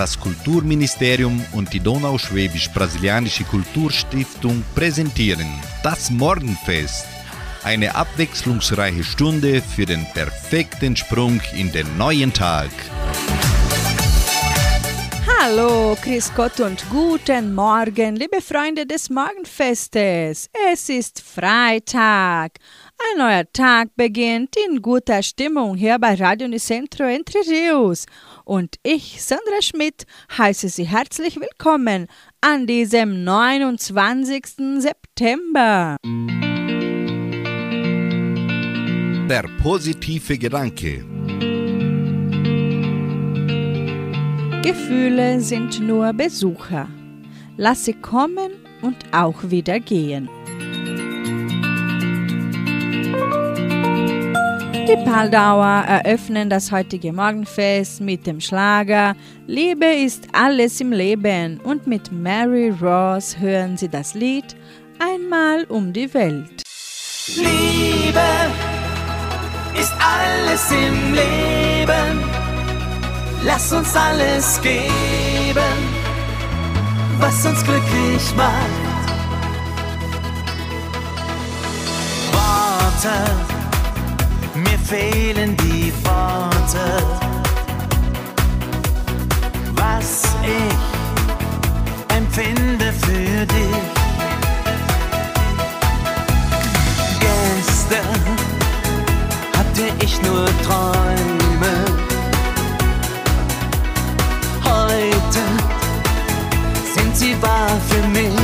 Das Kulturministerium und die Donauschwäbisch-Brasilianische Kulturstiftung präsentieren das Morgenfest. Eine abwechslungsreiche Stunde für den perfekten Sprung in den neuen Tag. Hallo, Chris Gott und guten Morgen, liebe Freunde des Morgenfestes. Es ist Freitag. Ein neuer Tag beginnt in guter Stimmung hier bei Radio Nicentro Entre Rios. Und ich, Sandra Schmidt, heiße Sie herzlich willkommen an diesem 29. September. Der positive Gedanke. Gefühle sind nur Besucher. Lass sie kommen und auch wieder gehen. Die Paldauer eröffnen das heutige Morgenfest mit dem Schlager Liebe ist alles im Leben und mit Mary Ross hören sie das Lied Einmal um die Welt. Liebe ist alles im Leben Lass uns alles geben, was uns glücklich macht. Worte, mir fehlen die Worte. Was ich empfinde für dich. Gestern hatte ich nur Träume heute sind sie wahr für mich.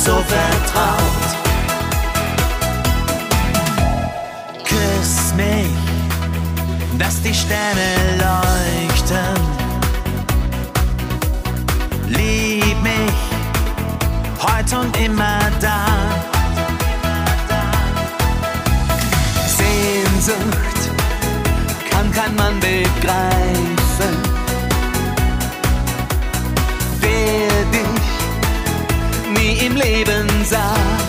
So vertraut. Küss mich, dass die Sterne leuchten. Lieb mich heute und immer da. Sehnsucht kann kein Mann begreifen. Leben sah.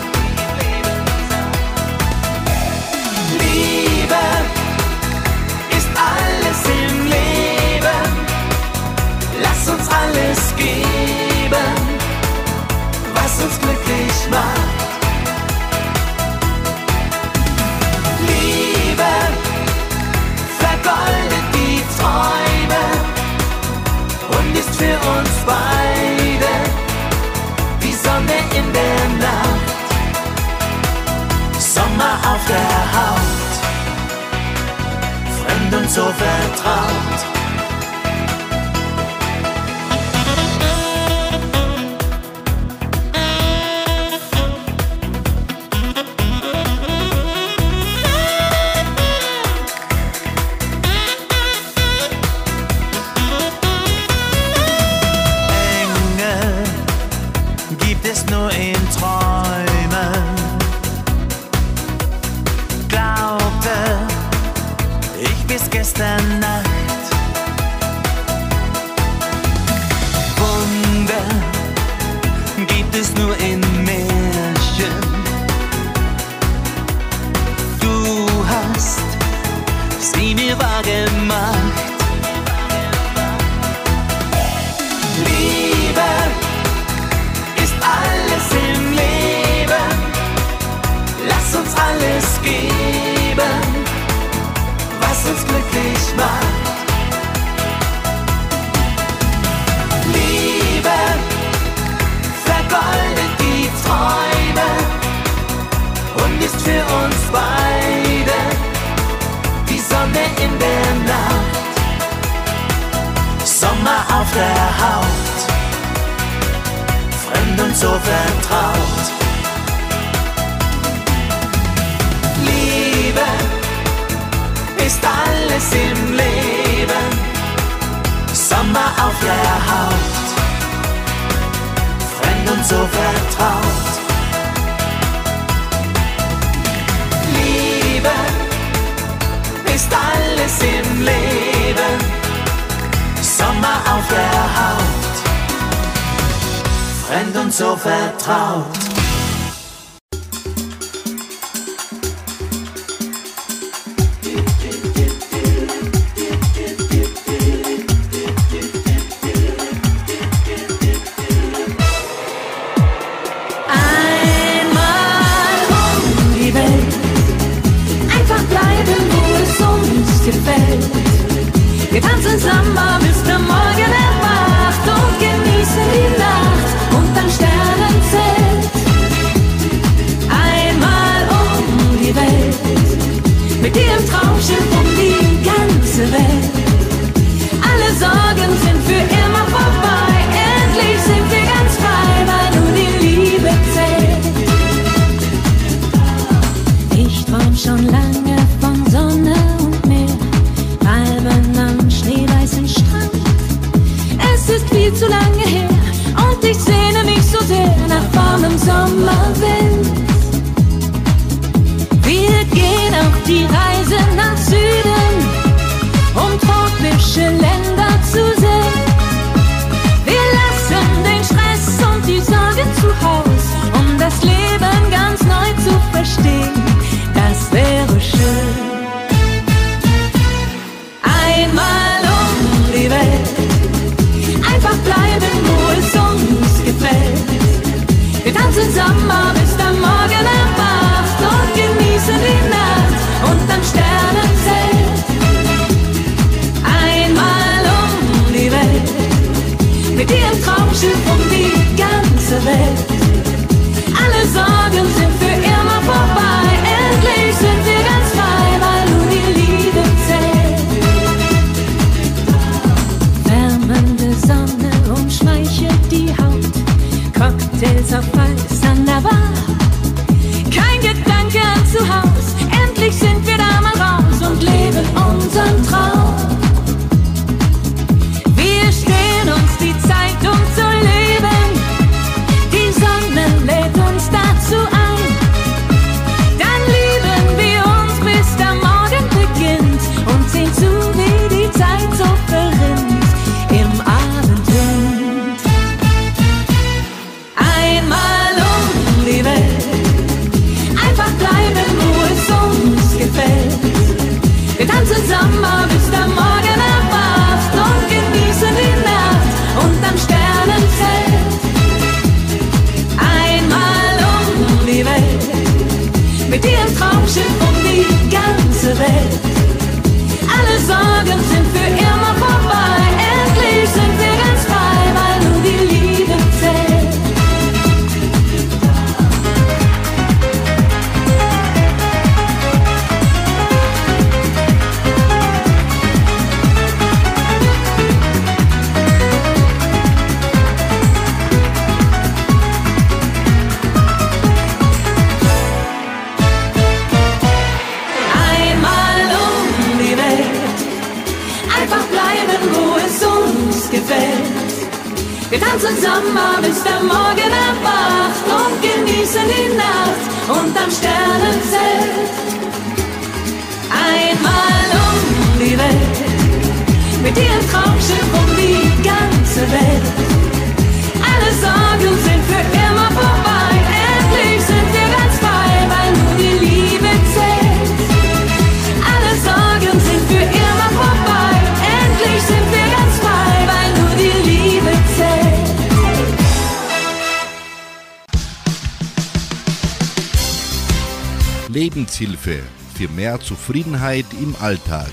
Auf der Haut, fremd und so vertraut. Lebenshilfe für mehr Zufriedenheit im Alltag.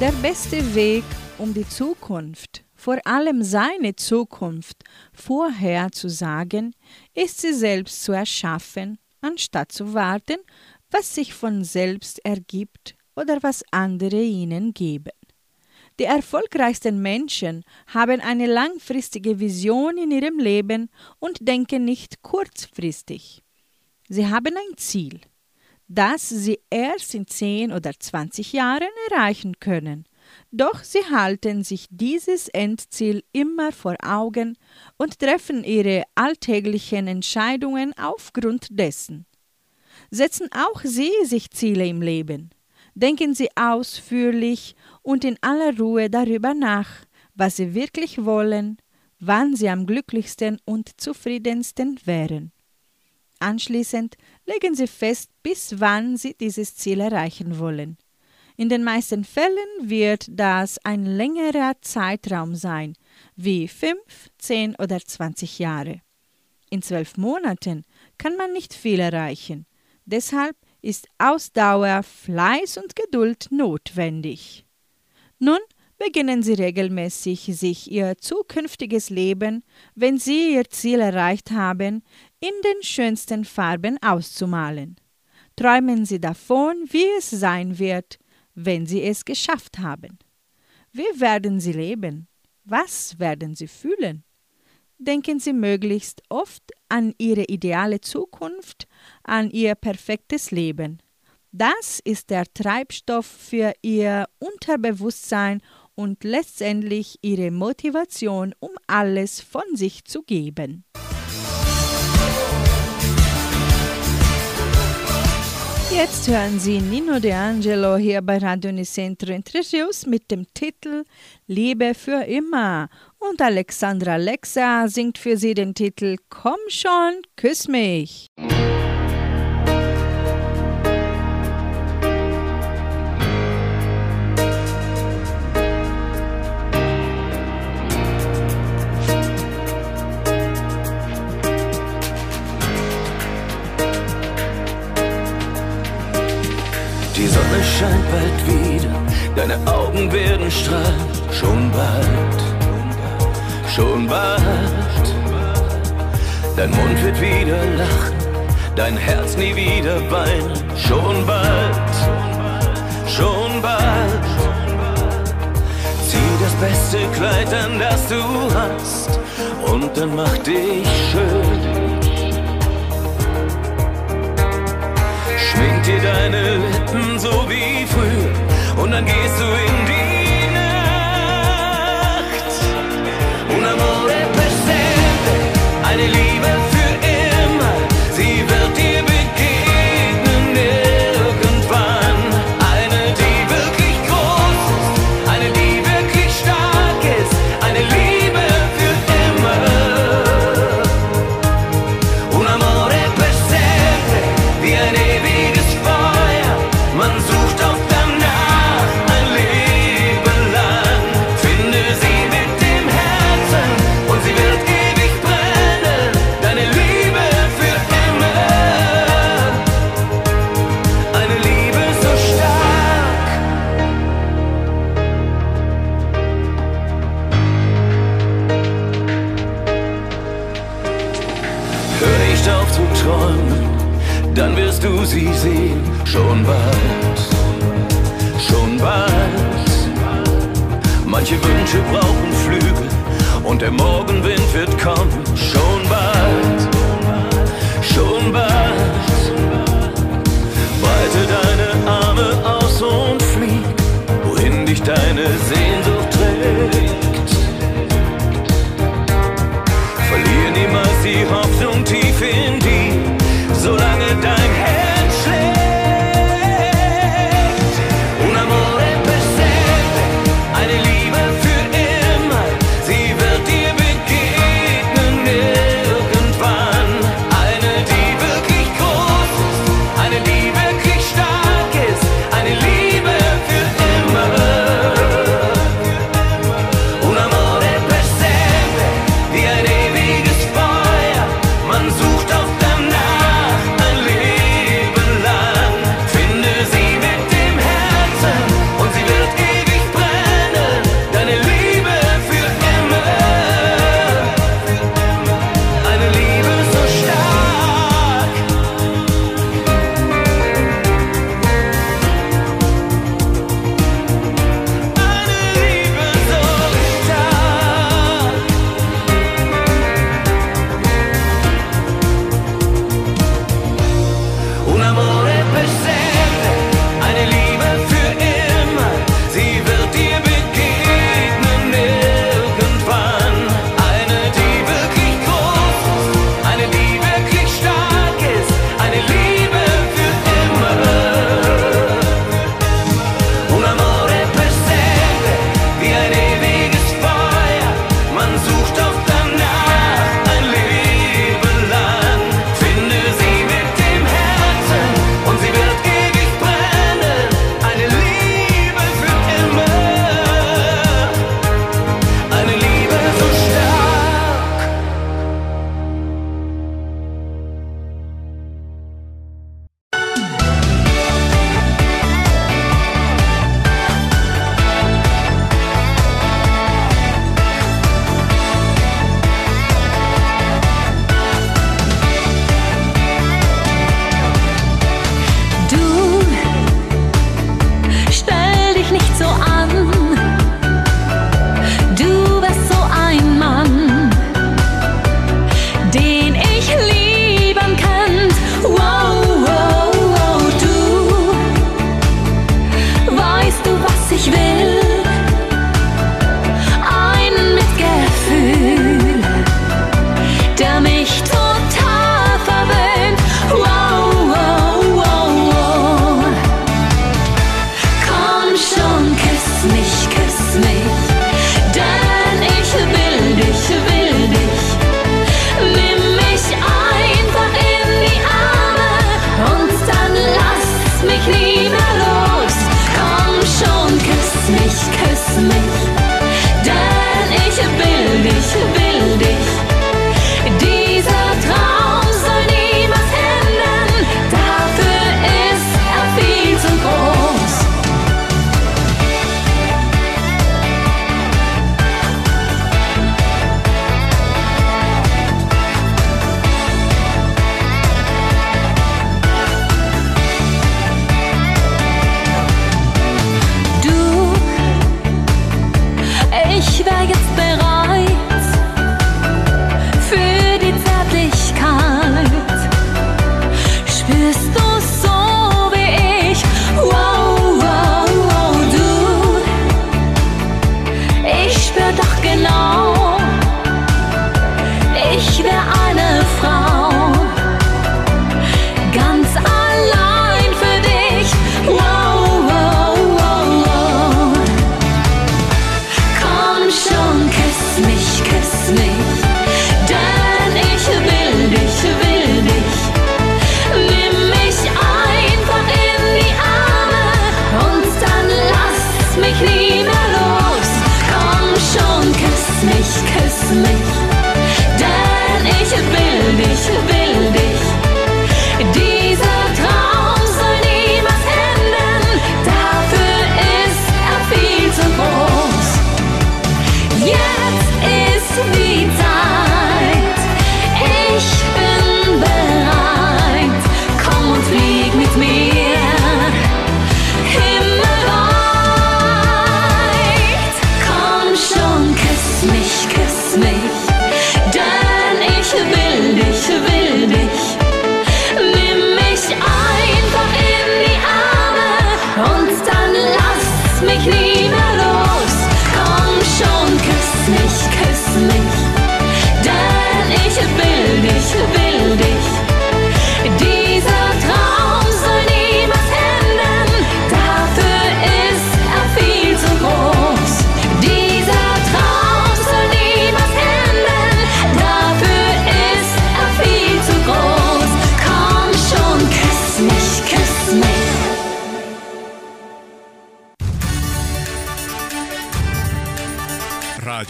Der beste Weg, um die Zukunft, vor allem seine Zukunft, vorher zu sagen, ist sie selbst zu erschaffen, anstatt zu warten, was sich von selbst ergibt oder was andere ihnen geben. Die erfolgreichsten Menschen haben eine langfristige Vision in ihrem Leben und denken nicht kurzfristig. Sie haben ein Ziel, das sie erst in 10 oder 20 Jahren erreichen können. Doch sie halten sich dieses Endziel immer vor Augen und treffen ihre alltäglichen Entscheidungen aufgrund dessen. Setzen auch Sie sich Ziele im Leben. Denken Sie ausführlich und in aller Ruhe darüber nach, was Sie wirklich wollen, wann Sie am glücklichsten und zufriedensten wären. Anschließend legen Sie fest, bis wann Sie dieses Ziel erreichen wollen. In den meisten Fällen wird das ein längerer Zeitraum sein, wie 5, 10 oder 20 Jahre. In zwölf Monaten kann man nicht viel erreichen. Deshalb ist Ausdauer, Fleiß und Geduld notwendig. Nun beginnen Sie regelmäßig, sich Ihr zukünftiges Leben, wenn Sie Ihr Ziel erreicht haben, in den schönsten Farben auszumalen. Träumen Sie davon, wie es sein wird, wenn Sie es geschafft haben. Wie werden Sie leben? Was werden Sie fühlen? Denken Sie möglichst oft an Ihre ideale Zukunft, an Ihr perfektes Leben. Das ist der Treibstoff für Ihr Unterbewusstsein und letztendlich Ihre Motivation, um alles von sich zu geben. Jetzt hören Sie Nino De Angelo hier bei Radio Unicentro Interviews mit dem Titel Liebe für immer. Und Alexandra Alexa singt für Sie den Titel Komm schon, küss mich. Scheint bald wieder, deine Augen werden strahlen, schon bald, schon bald. Dein Mund wird wieder lachen, dein Herz nie wieder weinen, schon bald, schon bald. Zieh das beste Kleid an, das du hast, und dann mach dich schön. Schmink dir deine Lippen früher und dann gehst du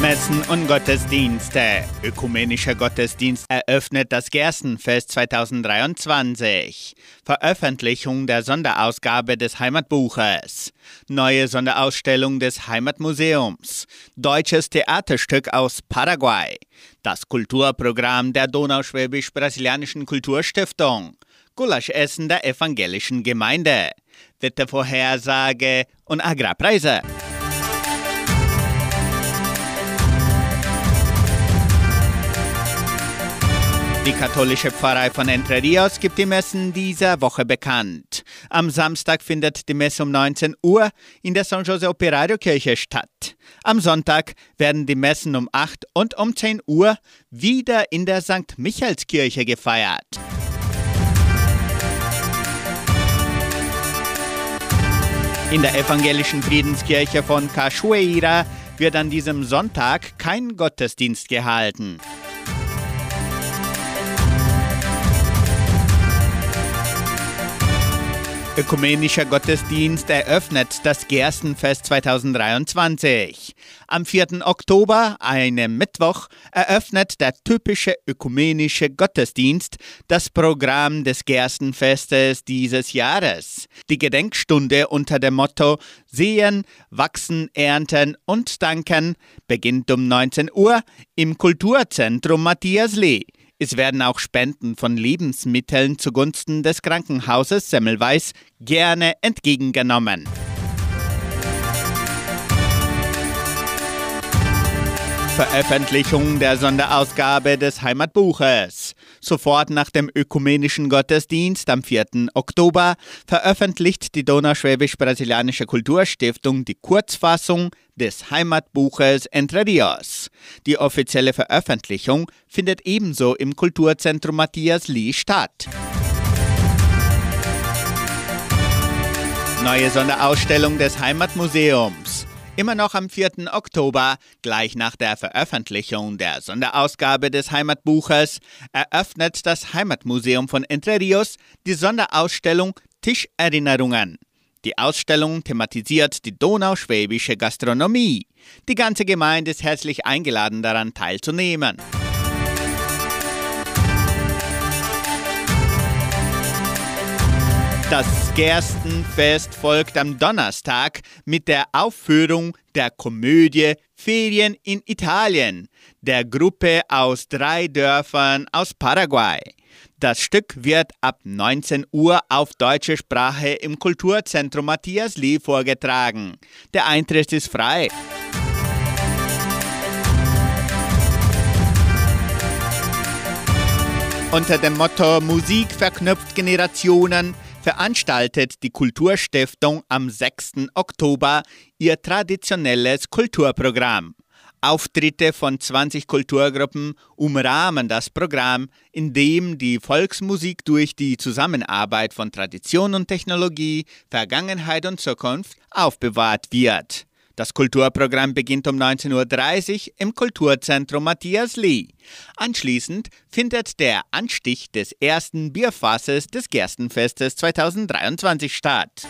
Messen und Gottesdienste. Ökumenischer Gottesdienst eröffnet das Gerstenfest 2023. Veröffentlichung der Sonderausgabe des Heimatbuches. Neue Sonderausstellung des Heimatmuseums. Deutsches Theaterstück aus Paraguay. Das Kulturprogramm der Donauschwäbisch-Brasilianischen Kulturstiftung. Gulaschessen der evangelischen Gemeinde. Wettervorhersage und Agrarpreise. Die katholische Pfarrei von Entre Rios gibt die Messen dieser Woche bekannt. Am Samstag findet die Messe um 19 Uhr in der San Jose Operario Kirche statt. Am Sonntag werden die Messen um 8 und um 10 Uhr wieder in der St. Michaelskirche gefeiert. In der evangelischen Friedenskirche von Cachoeira wird an diesem Sonntag kein Gottesdienst gehalten. Ökumenischer Gottesdienst eröffnet das Gerstenfest 2023. Am 4. Oktober, einem Mittwoch, eröffnet der typische ökumenische Gottesdienst das Programm des Gerstenfestes dieses Jahres. Die Gedenkstunde unter dem Motto Sehen, Wachsen, Ernten und Danken beginnt um 19 Uhr im Kulturzentrum Matthias Lee. Es werden auch Spenden von Lebensmitteln zugunsten des Krankenhauses Semmelweis gerne entgegengenommen. Veröffentlichung der Sonderausgabe des Heimatbuches. Sofort nach dem ökumenischen Gottesdienst am 4. Oktober veröffentlicht die Donauschwäbisch-Brasilianische Kulturstiftung die Kurzfassung des Heimatbuches Entre Rios. Die offizielle Veröffentlichung findet ebenso im Kulturzentrum Matthias Lee statt. Neue Sonderausstellung des Heimatmuseums. Immer noch am 4. Oktober, gleich nach der Veröffentlichung der Sonderausgabe des Heimatbuches, eröffnet das Heimatmuseum von Entre Rios die Sonderausstellung Tischerinnerungen. Die Ausstellung thematisiert die donauschwäbische Gastronomie. Die ganze Gemeinde ist herzlich eingeladen, daran teilzunehmen. Das Gerstenfest folgt am Donnerstag mit der Aufführung der Komödie Ferien in Italien der Gruppe aus drei Dörfern aus Paraguay. Das Stück wird ab 19 Uhr auf deutsche Sprache im Kulturzentrum Matthias Lee vorgetragen. Der Eintritt ist frei. Unter dem Motto Musik verknüpft Generationen veranstaltet die Kulturstiftung am 6. Oktober ihr traditionelles Kulturprogramm. Auftritte von 20 Kulturgruppen umrahmen das Programm, in dem die Volksmusik durch die Zusammenarbeit von Tradition und Technologie, Vergangenheit und Zukunft aufbewahrt wird. Das Kulturprogramm beginnt um 19.30 Uhr im Kulturzentrum Matthias Lee. Anschließend findet der Anstich des ersten Bierfasses des Gerstenfestes 2023 statt.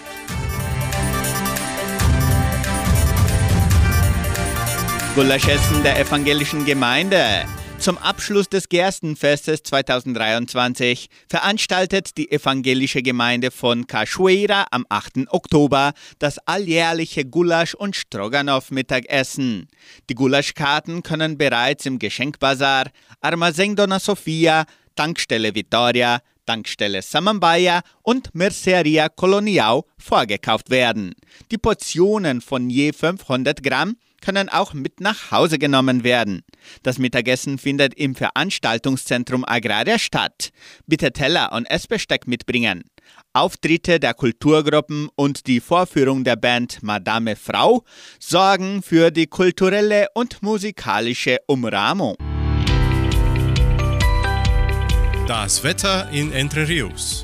Gulaschessen der evangelischen Gemeinde. Zum Abschluss des Gerstenfestes 2023 veranstaltet die evangelische Gemeinde von Cachoeira am 8. Oktober das alljährliche Gulasch- und Stroganoff-Mittagessen. Die Gulaschkarten können bereits im Geschenkbazar, Armazém Dona Sofia, Tankstelle Vittoria, Tankstelle Samambaya und Merceria Colonial vorgekauft werden. Die Portionen von je 500 Gramm können auch mit nach Hause genommen werden. Das Mittagessen findet im Veranstaltungszentrum Agraria statt. Bitte Teller und Essbesteck mitbringen. Auftritte der Kulturgruppen und die Vorführung der Band Madame Frau sorgen für die kulturelle und musikalische Umrahmung. Das Wetter in Entre Rios.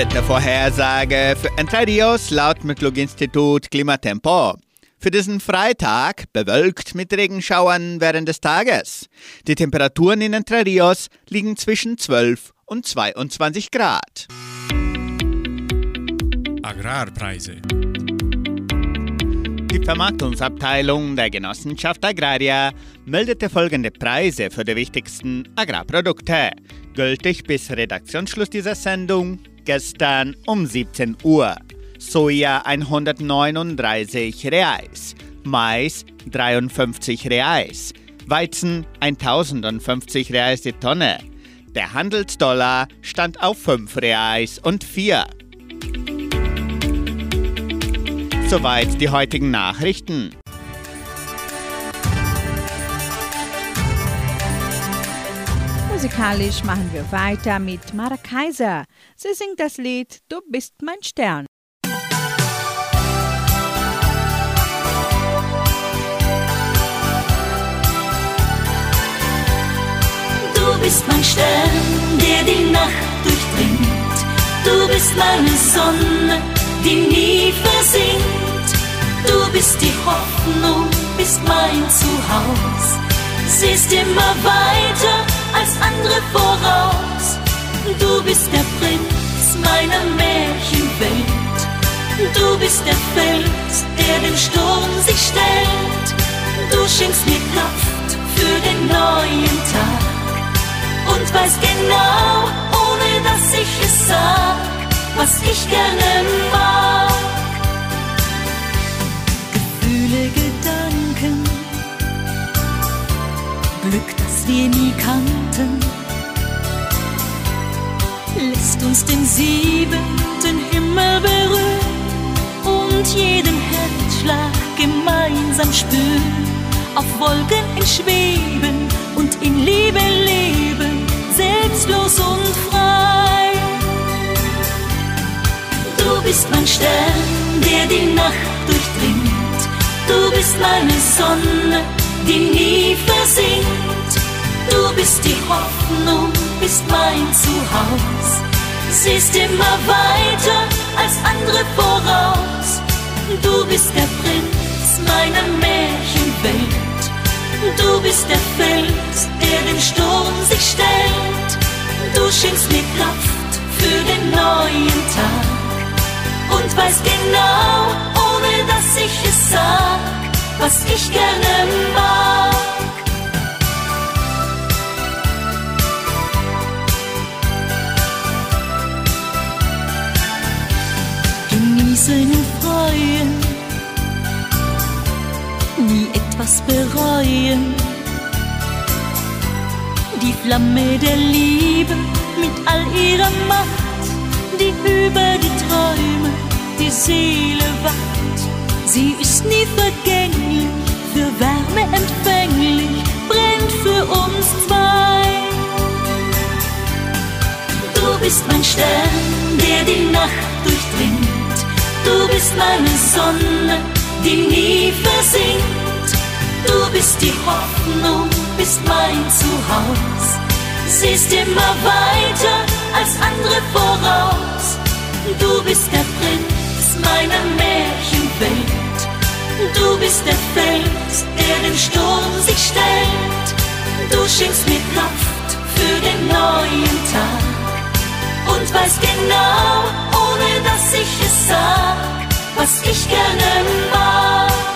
Wettervorhersage für Entre Rios laut Metlog-Institut Klimatempo. Für diesen Freitag bewölkt mit Regenschauern während des Tages. Die Temperaturen in Entre Rios liegen zwischen 12 und 22 Grad. Agrarpreise. Die Vermarktungsabteilung der Genossenschaft Agraria meldete folgende Preise für die wichtigsten Agrarprodukte, gültig bis Redaktionsschluss dieser Sendung gestern um 17 Uhr. Soja 139 Reais, Mais 53 Reais, Weizen 1050 Reais die Tonne. Der Handelsdollar stand auf 5 Reais und 4. Soweit die heutigen Nachrichten. Musikalisch machen wir weiter mit Mara Kaiser. Sie singt das Lied Du bist mein Stern. Du bist mein Stern, der die Nacht durchdringt. Du bist meine Sonne, die nie versinkt. Du bist die Hoffnung, bist mein Zuhause. Siehst immer weiter als andere voraus. Du bist der Prinz meiner Märchenwelt. Du bist der Fels, der dem Sturm sich stellt. Du schenkst mir Kraft für den neuen Tag und weiß genau, ohne dass ich es sag, was ich gerne mag. Gefühle, Gedanken, Glück, das wir nie kannten, lässt uns den siebenten Himmel berühren und jeden Herzschlag gemeinsam spüren, auf Wolken entschweben und in Liebe leben, selbstlos und frei. Du bist mein Stern, der die Nacht durchdringt. Du bist meine Sonne, die nie versinkt. Du bist die Hoffnung, bist mein Zuhause. Siehst immer weiter als andere voraus. Du bist der Prinz meiner Märchenwelt. Du bist der Fels, der dem Sturm sich stellt. Du schenkst mir Kraft für den neuen Tag und weißt genau, ohne dass ich es sag, was ich gerne mag. Und freuen, nie etwas bereuen. Die Flamme der Liebe mit all ihrer Macht, die über die Träume die Seele wacht. Sie ist nie vergänglich, für Wärme empfänglich, brennt für uns zwei. bist mein Stern, der die Nacht. Du bist meine Sonne, die nie versinkt. Du bist die Hoffnung, bist mein Zuhause. Siehst immer weiter als andere voraus. Du bist der Prinz meiner Märchenwelt. Du bist der Fels, der dem Sturm sich stellt. Du schenkst mir Kraft für den neuen Tag und weißt genau, ohne dass ich es sag, was ich gerne mag.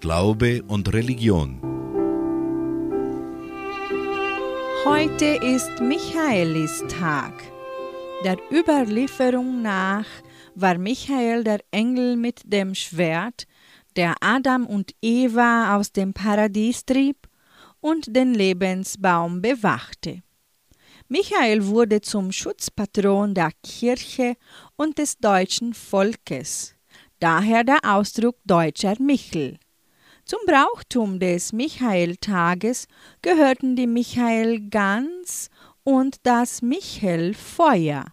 Glaube und Religion. Heute ist Michaelistag. Der Überlieferung nach war Michael der Engel mit dem Schwert, der Adam und Eva aus dem Paradies trieb und den Lebensbaum bewachte. Michael wurde zum Schutzpatron der Kirche und des deutschen Volkes, daher der Ausdruck deutscher Michel. Zum Brauchtum des Michaeltages gehörten die Michaelgans und das Michelfeuer.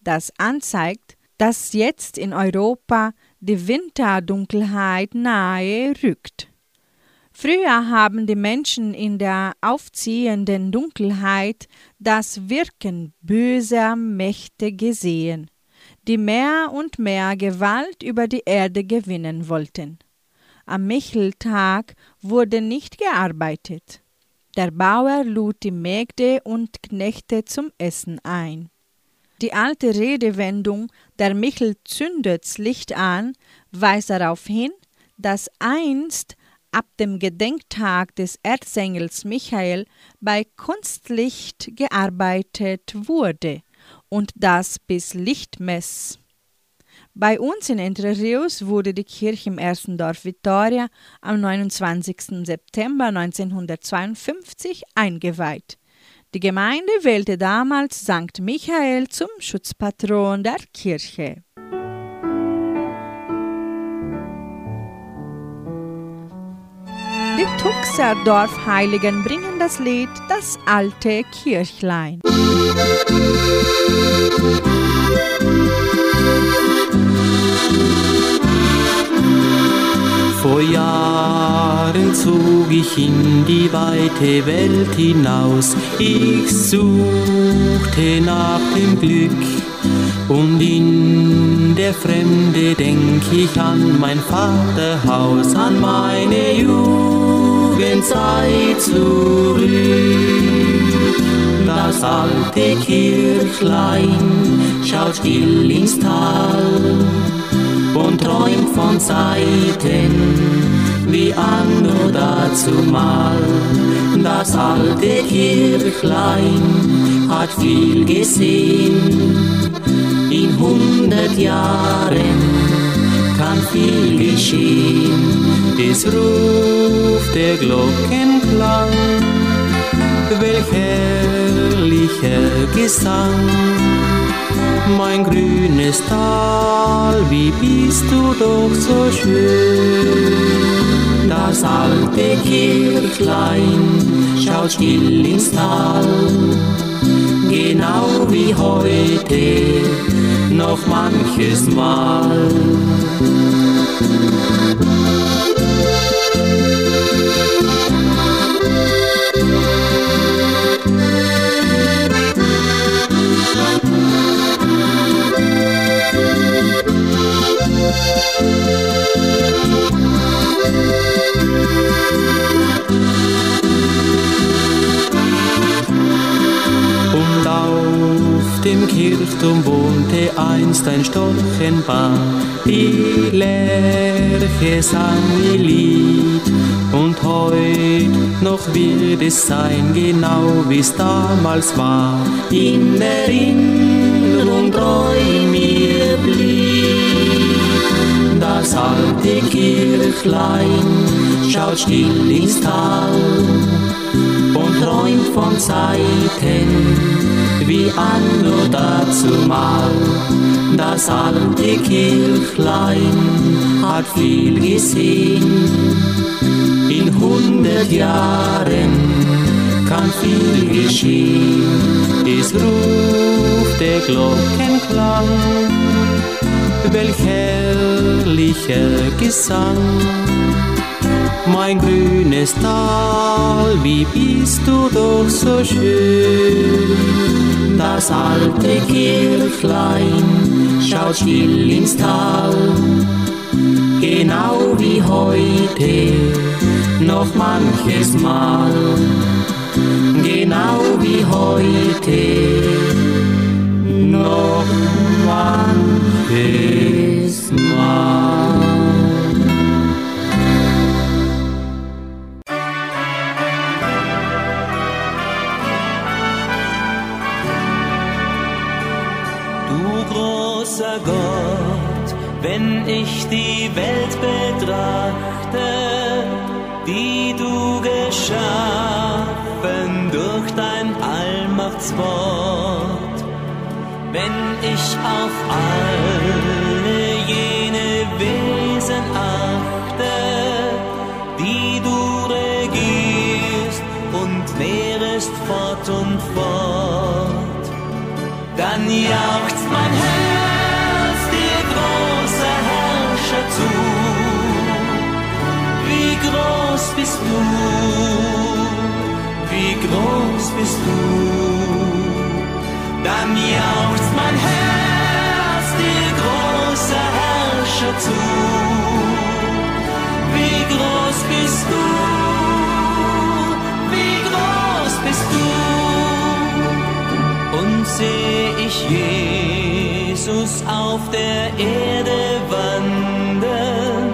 Das anzeigt, dass jetzt in Europa die Winterdunkelheit nahe rückt. Früher haben die Menschen in der aufziehenden Dunkelheit das Wirken böser Mächte gesehen, die mehr und mehr Gewalt über die Erde gewinnen wollten. Am Micheltag wurde nicht gearbeitet. Der Bauer lud die Mägde und Knechte zum Essen ein. Die alte Redewendung Der Michel zündet's Licht an weist darauf hin, dass einst ab dem Gedenktag des Erzengels Michael bei Kunstlicht gearbeitet wurde und das bis Lichtmess. Bei uns in Entre Rios wurde die Kirche im ersten Dorf Vittoria am 29. September 1952 eingeweiht. Die Gemeinde wählte damals St. Michael zum Schutzpatron der Kirche. Die Tuxer Dorfheiligen bringen das Lied Das alte Kirchlein. Vor Jahren zog ich in die weite Welt hinaus. Ich suchte nach dem Glück und in der Fremde denk ich an mein Vaterhaus, an meine Jugendzeit zurück. Das alte Kirchlein schaut still ins Tal und träumt von Zeiten wie an dazu mal. Das alte Kirchlein hat viel gesehen, in hundert Jahren kann viel geschehen. Es ruft der Glockenklang, welch herrlicher Gesang mein grünes Tal, wie bist du doch so schön. Das alte Kirchlein schaut still ins Tal, genau wie heute, noch manches Mal. Dem Kirchturm wohnte einst ein Storchenpaar. Die Lerche sang ihr Lied und heut noch wird es sein, genau wie's damals war. In Erinnerung alte Kirchlein, schaut still ins Tal und träumt von Zeiten wie an dazu mal. Das alte Kirchlein hat viel gesehen. In hundert Jahren kann viel geschehen. Es ruft der Glockenklang, welch herrlicher Gesang mein grünes Tal, wie bist du doch so schön. Das alte Kirchlein schaut still ins Tal, genau wie heute, noch manches Mal, genau wie heute, noch manches Mal. Wenn ich die Welt betrachte, die du geschaffen durch dein Allmachtswort. Wenn ich auf alle nährest fort und fort, dann jauchzt mein Herz zu. Wie groß bist du, wie groß bist du. Dann jauchzt mein Herz dir große Herrscher zu. Wie groß bist du, Und seh ich Jesus auf der Erde wandern,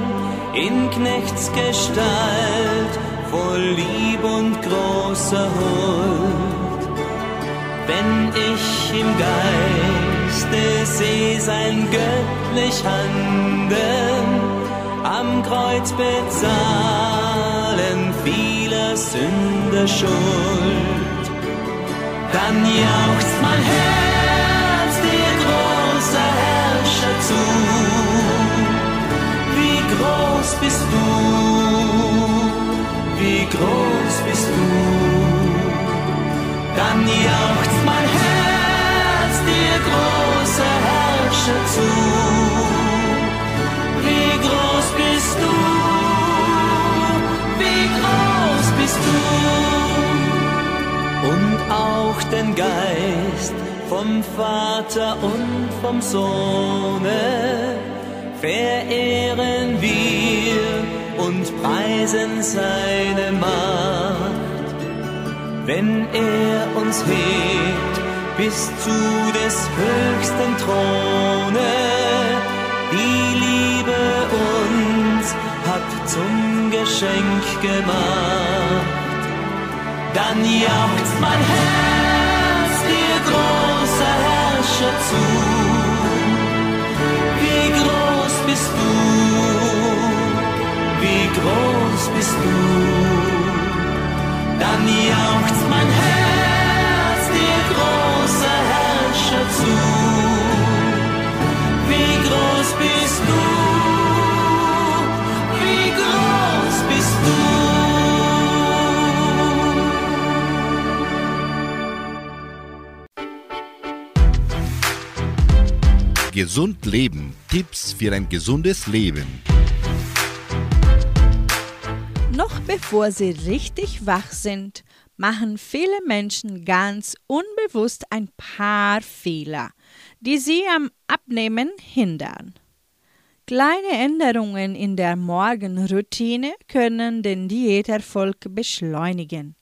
in Knechtsgestalt, voll Lieb und großer Huld. Wenn ich im Geiste seh sein göttlich Handeln, am Kreuz bezahlen vieler Sünder Schuld, dann jauchzt mein Herz dir großer Herrscher zu. Wie groß bist du, wie groß bist du, dann jauchzt mein Herz dir großer Herrscher zu. Den Geist vom Vater und vom Sohne verehren wir und preisen seine Macht, wenn er uns hebt bis zu des höchsten Throne. Die Liebe uns hat zum Geschenk gemacht. Dann jauchzt mein Herz großer Herrscher zu. Wie groß bist du, wie groß bist du. Dann jauchzt mein Herz dir großer Herrscher zu. Gesund Leben. Tipps für ein gesundes Leben. Noch bevor sie richtig wach sind, machen viele Menschen ganz unbewusst ein paar Fehler, die sie am Abnehmen hindern. Kleine Änderungen in der Morgenroutine können den Diäterfolg beschleunigen.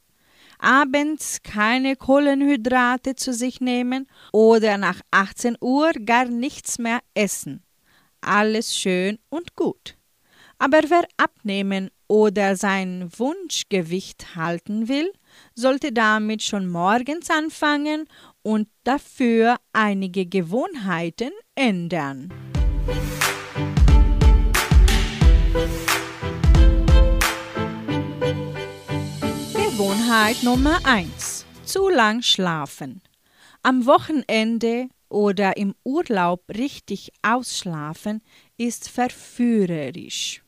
Abends keine Kohlenhydrate zu sich nehmen oder nach 18 Uhr gar nichts mehr essen. Alles schön und gut. Aber wer abnehmen oder sein Wunschgewicht halten will, sollte damit schon morgens anfangen und dafür einige Gewohnheiten ändern. Gewohnheit Nummer 1. Zu lang schlafen. Am Wochenende oder im Urlaub richtig ausschlafen ist verführerisch.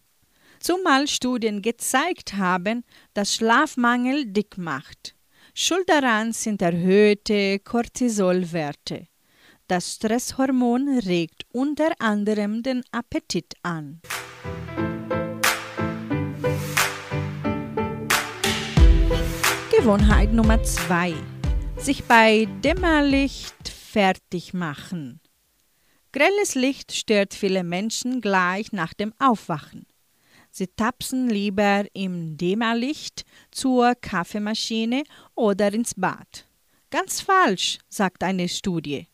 Zumal Studien gezeigt haben, dass Schlafmangel dick macht. Schuld daran sind erhöhte Cortisolwerte. Das Stresshormon regt unter anderem den Appetit an. Gewohnheit Nummer 2. Sich bei Dämmerlicht fertig machen. Grelles Licht stört viele Menschen gleich nach dem Aufwachen. Sie tapsen lieber im Dämmerlicht zur Kaffeemaschine oder ins Bad. Ganz falsch, sagt eine Studie.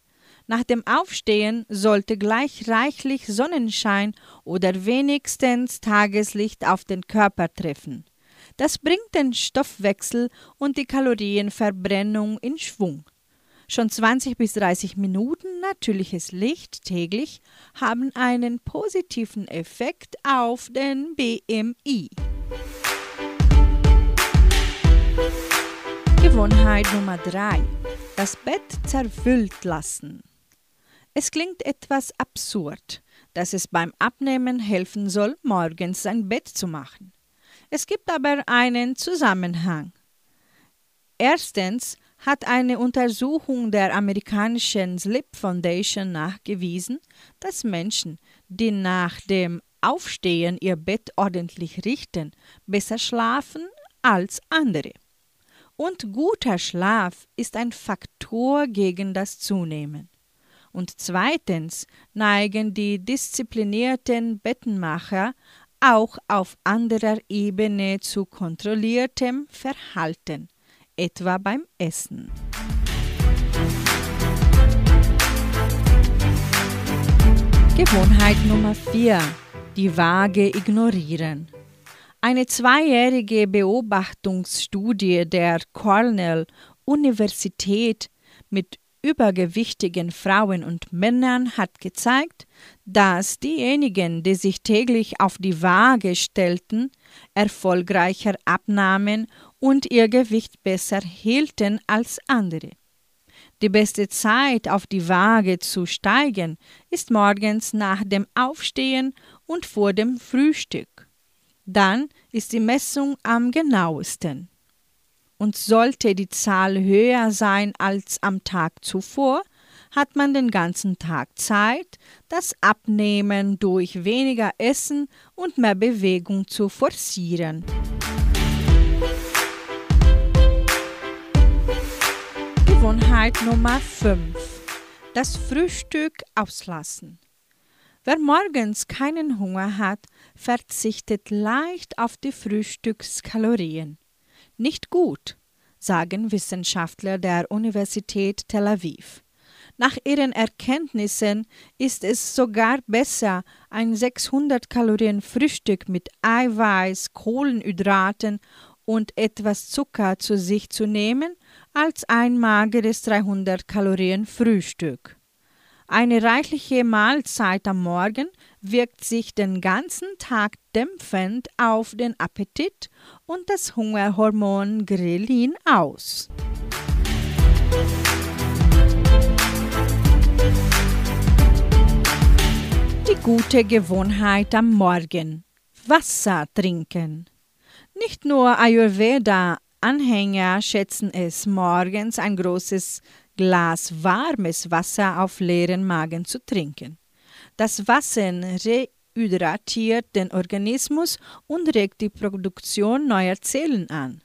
Nach dem Aufstehen sollte gleich reichlich Sonnenschein oder wenigstens Tageslicht auf den Körper treffen. Das bringt den Stoffwechsel und die Kalorienverbrennung in Schwung. Schon 20 bis 30 Minuten natürliches Licht täglich haben einen positiven Effekt auf den BMI. Gewohnheit Nummer 3. Das Bett zerfüllt lassen. Es klingt etwas absurd, dass es beim Abnehmen helfen soll, morgens sein Bett zu machen. Es gibt aber einen Zusammenhang. Erstens hat eine Untersuchung der amerikanischen Sleep Foundation nachgewiesen, dass Menschen, die nach dem Aufstehen ihr Bett ordentlich richten, besser schlafen als andere. Und guter Schlaf ist ein Faktor gegen das Zunehmen. Und zweitens neigen die disziplinierten Bettenmacher auch auf anderer Ebene zu kontrolliertem Verhalten, etwa beim Essen. Gewohnheit Nummer 4. Die Waage ignorieren. Eine zweijährige Beobachtungsstudie der Cornell Universität mit übergewichtigen Frauen und Männern hat gezeigt, dass diejenigen, die sich täglich auf die Waage stellten, erfolgreicher abnahmen und ihr Gewicht besser hielten als andere. Die beste Zeit, auf die Waage zu steigen, ist morgens nach dem Aufstehen und vor dem Frühstück. Dann ist die Messung am genauesten. Und sollte die Zahl höher sein als am Tag zuvor, hat man den ganzen Tag Zeit, das Abnehmen durch weniger Essen und mehr Bewegung zu forcieren. Gewohnheit Nummer 5. Das Frühstück auslassen. Wer morgens keinen Hunger hat, verzichtet leicht auf die Frühstückskalorien. Nicht gut, sagen Wissenschaftler der Universität Tel Aviv. Nach ihren Erkenntnissen ist es sogar besser, ein 600 Kalorien Frühstück mit Eiweiß, Kohlenhydraten und etwas Zucker zu sich zu nehmen, als ein mageres 300 Kalorien Frühstück. Eine reichliche Mahlzeit am Morgen wirkt sich den ganzen Tag dämpfend auf den Appetit und das Hungerhormon Grelin aus. Die gute Gewohnheit am Morgen. Wasser trinken. Nicht nur Ayurveda-Anhänger schätzen es, morgens ein großes Glas warmes Wasser auf leeren Magen zu trinken. Das Wasser rehydratiert den Organismus und regt die Produktion neuer Zellen an.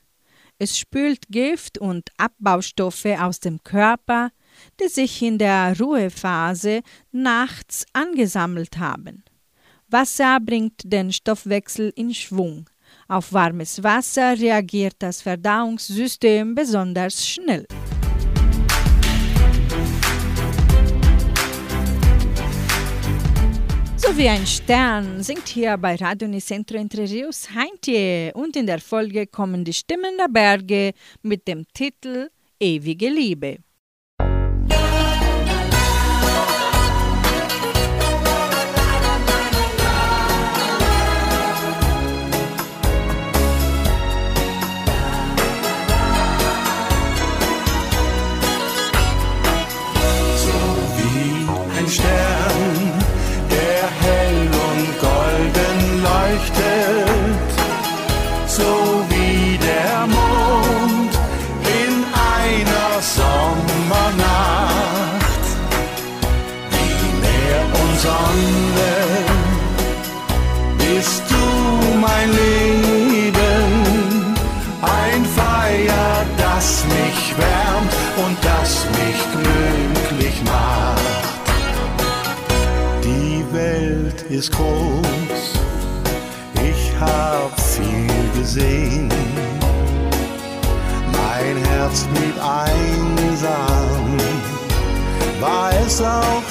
Es spült Gift und Abbaustoffe aus dem Körper, die sich in der Ruhephase nachts angesammelt haben. Wasser bringt den Stoffwechsel in Schwung. Auf warmes Wasser reagiert das Verdauungssystem besonders schnell. So wie ein Stern singt hier bei Radio Nicentro Entre Rios Heintje und in der Folge kommen die Stimmen der Berge mit dem Titel Ewige Liebe. Ist groß, ich hab viel gesehen. Mein Herz blieb einsam, war es auch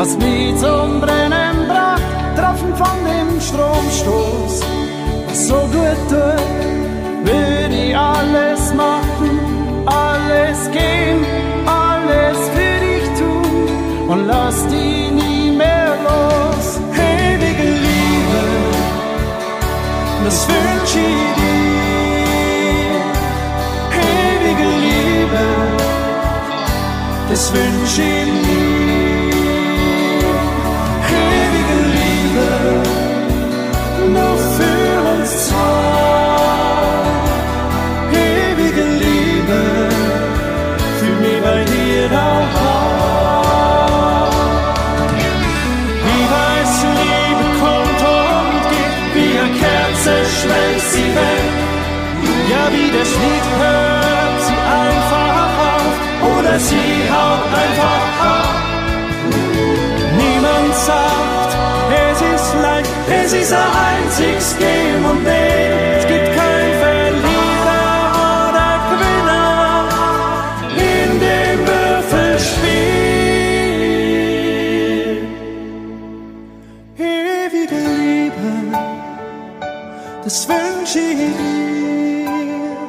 Hast mich zum Brennen gebracht, getroffen von dem Stromstoß. Was so gut tut, würde ich alles machen, alles geben, alles für dich tun und lass dich nie mehr los. Ewige Liebe, das wünsch ich dir. Ewige Liebe, das wünsch ich sie weg. Ja, wie das Lied hört sie einfach auf, oder sie haut einfach ab. Niemand sagt, es ist leicht, es ist ein einziges Game und nee, dir.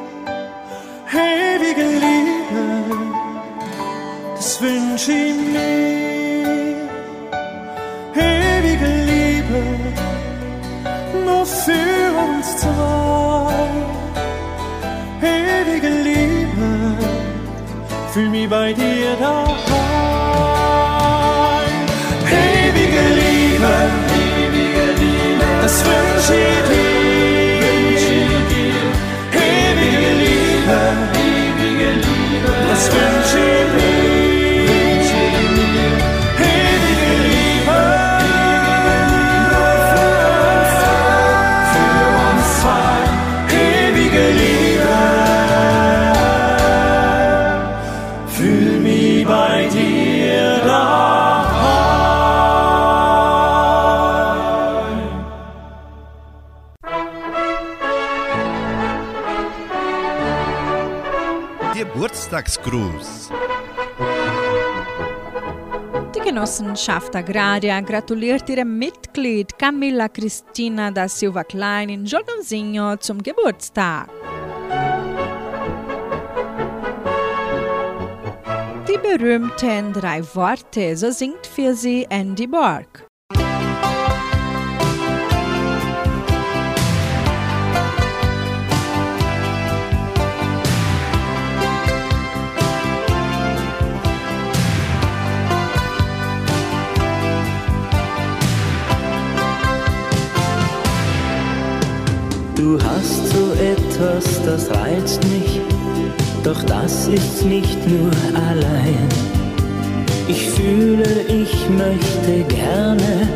Ewige Liebe, das wünsch ich mir. Ewige Liebe, nur für uns zwei. Ewige Liebe, fühl mich bei dir daheim. Genossenschaft Agraria gratuliert ihrem Mitglied Camilla Cristina da Silva Klein in Jordãozinho zum Geburtstag. Die berühmten drei Worte, so singt für sie Andy Borg. Du hast so etwas, das reizt mich, doch das ist nicht nur allein. Ich fühle, ich möchte gerne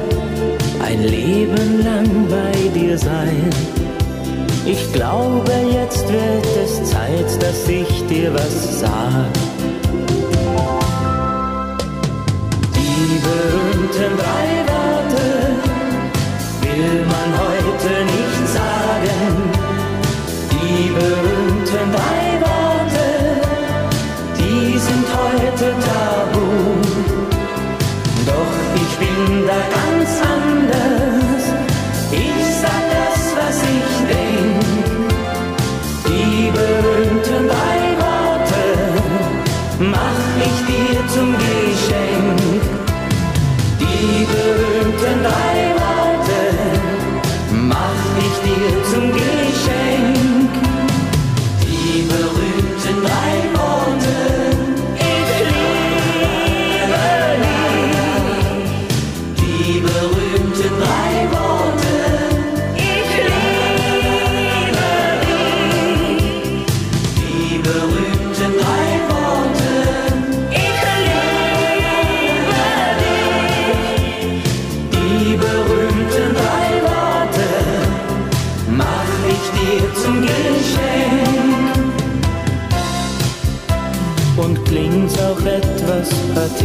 ein Leben lang bei dir sein. Ich glaube, jetzt wird es Zeit, dass ich dir was sag. Die berühmten drei Worte will man heute nicht sagen. Die berühmten drei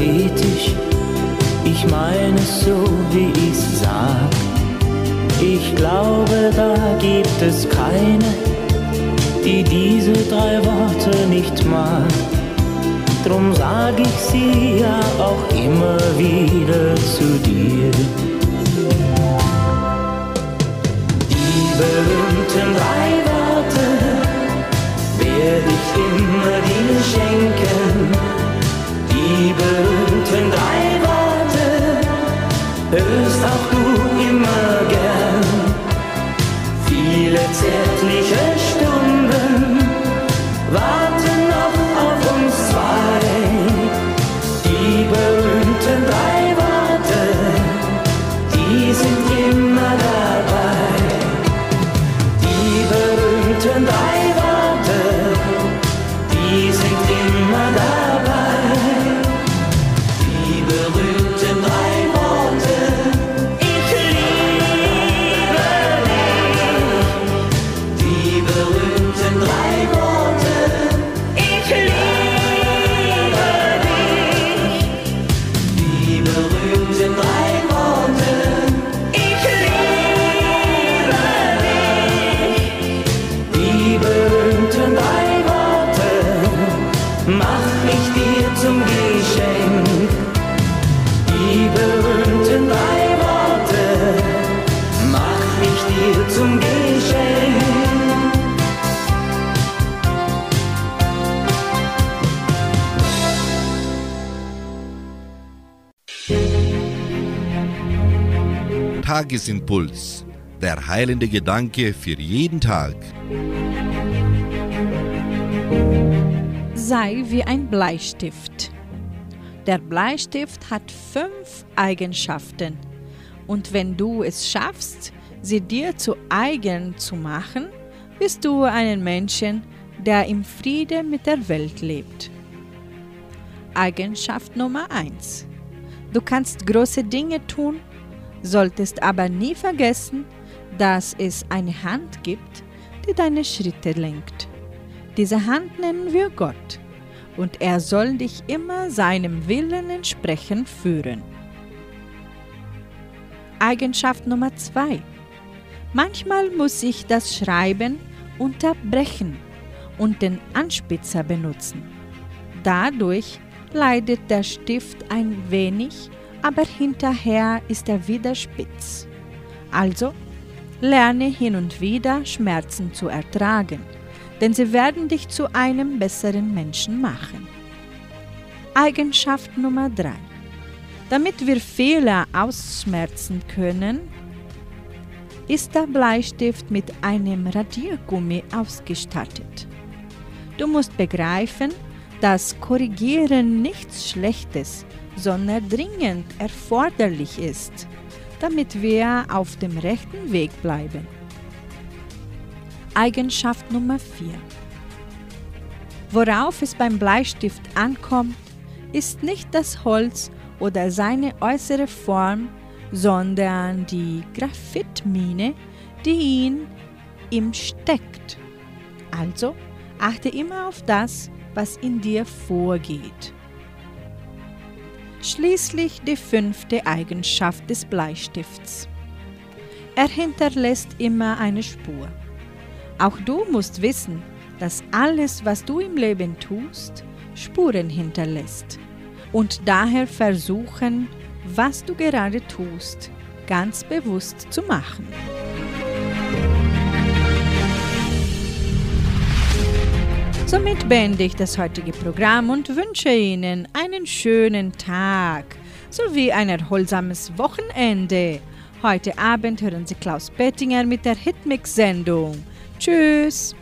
pathetisch? Ich meine es so, wie ich's sag. Ich glaube, da gibt es keine, die diese drei Worte nicht mag. Drum sag ich sie ja auch immer wieder zu dir. Die berühmten drei Worte werde ich immer dir schenken. Die berühmten Viele heilende Gedanke für jeden Tag. Sei wie ein Bleistift. Der Bleistift hat fünf Eigenschaften. Und wenn du es schaffst, sie dir zu eigen zu machen, bist du ein Menschen, der im Friede mit der Welt lebt. Eigenschaft Nummer 1. Du kannst große Dinge tun, solltest aber nie vergessen, dass es eine Hand gibt, die deine Schritte lenkt. Diese Hand nennen wir Gott und er soll dich immer seinem Willen entsprechend führen. Eigenschaft Nummer 2. Manchmal muss ich das Schreiben unterbrechen und den Anspitzer benutzen. Dadurch leidet der Stift ein wenig, aber hinterher ist er wieder spitz. Also lerne hin und wieder Schmerzen zu ertragen, denn sie werden dich zu einem besseren Menschen machen. Eigenschaft Nummer 3. Damit wir Fehler ausschmerzen können, ist der Bleistift mit einem Radiergummi ausgestattet. Du musst begreifen, dass Korrigieren nichts Schlechtes, sondern dringend erforderlich ist, damit wir auf dem rechten Weg bleiben. Eigenschaft Nummer 4. Worauf es beim Bleistift ankommt, ist nicht das Holz oder seine äußere Form, sondern die Graphitmine, die in ihm steckt. Also achte immer auf das, was in dir vorgeht. Schließlich die fünfte Eigenschaft des Bleistifts. Er hinterlässt immer eine Spur. Auch du musst wissen, dass alles, was du im Leben tust, Spuren hinterlässt. Und daher versuchen, was du gerade tust, ganz bewusst zu machen. Somit beende ich das heutige Programm und wünsche Ihnen einen schönen Tag sowie ein erholsames Wochenende. Heute Abend hören Sie Klaus Bettinger mit der Hitmix-Sendung. Tschüss!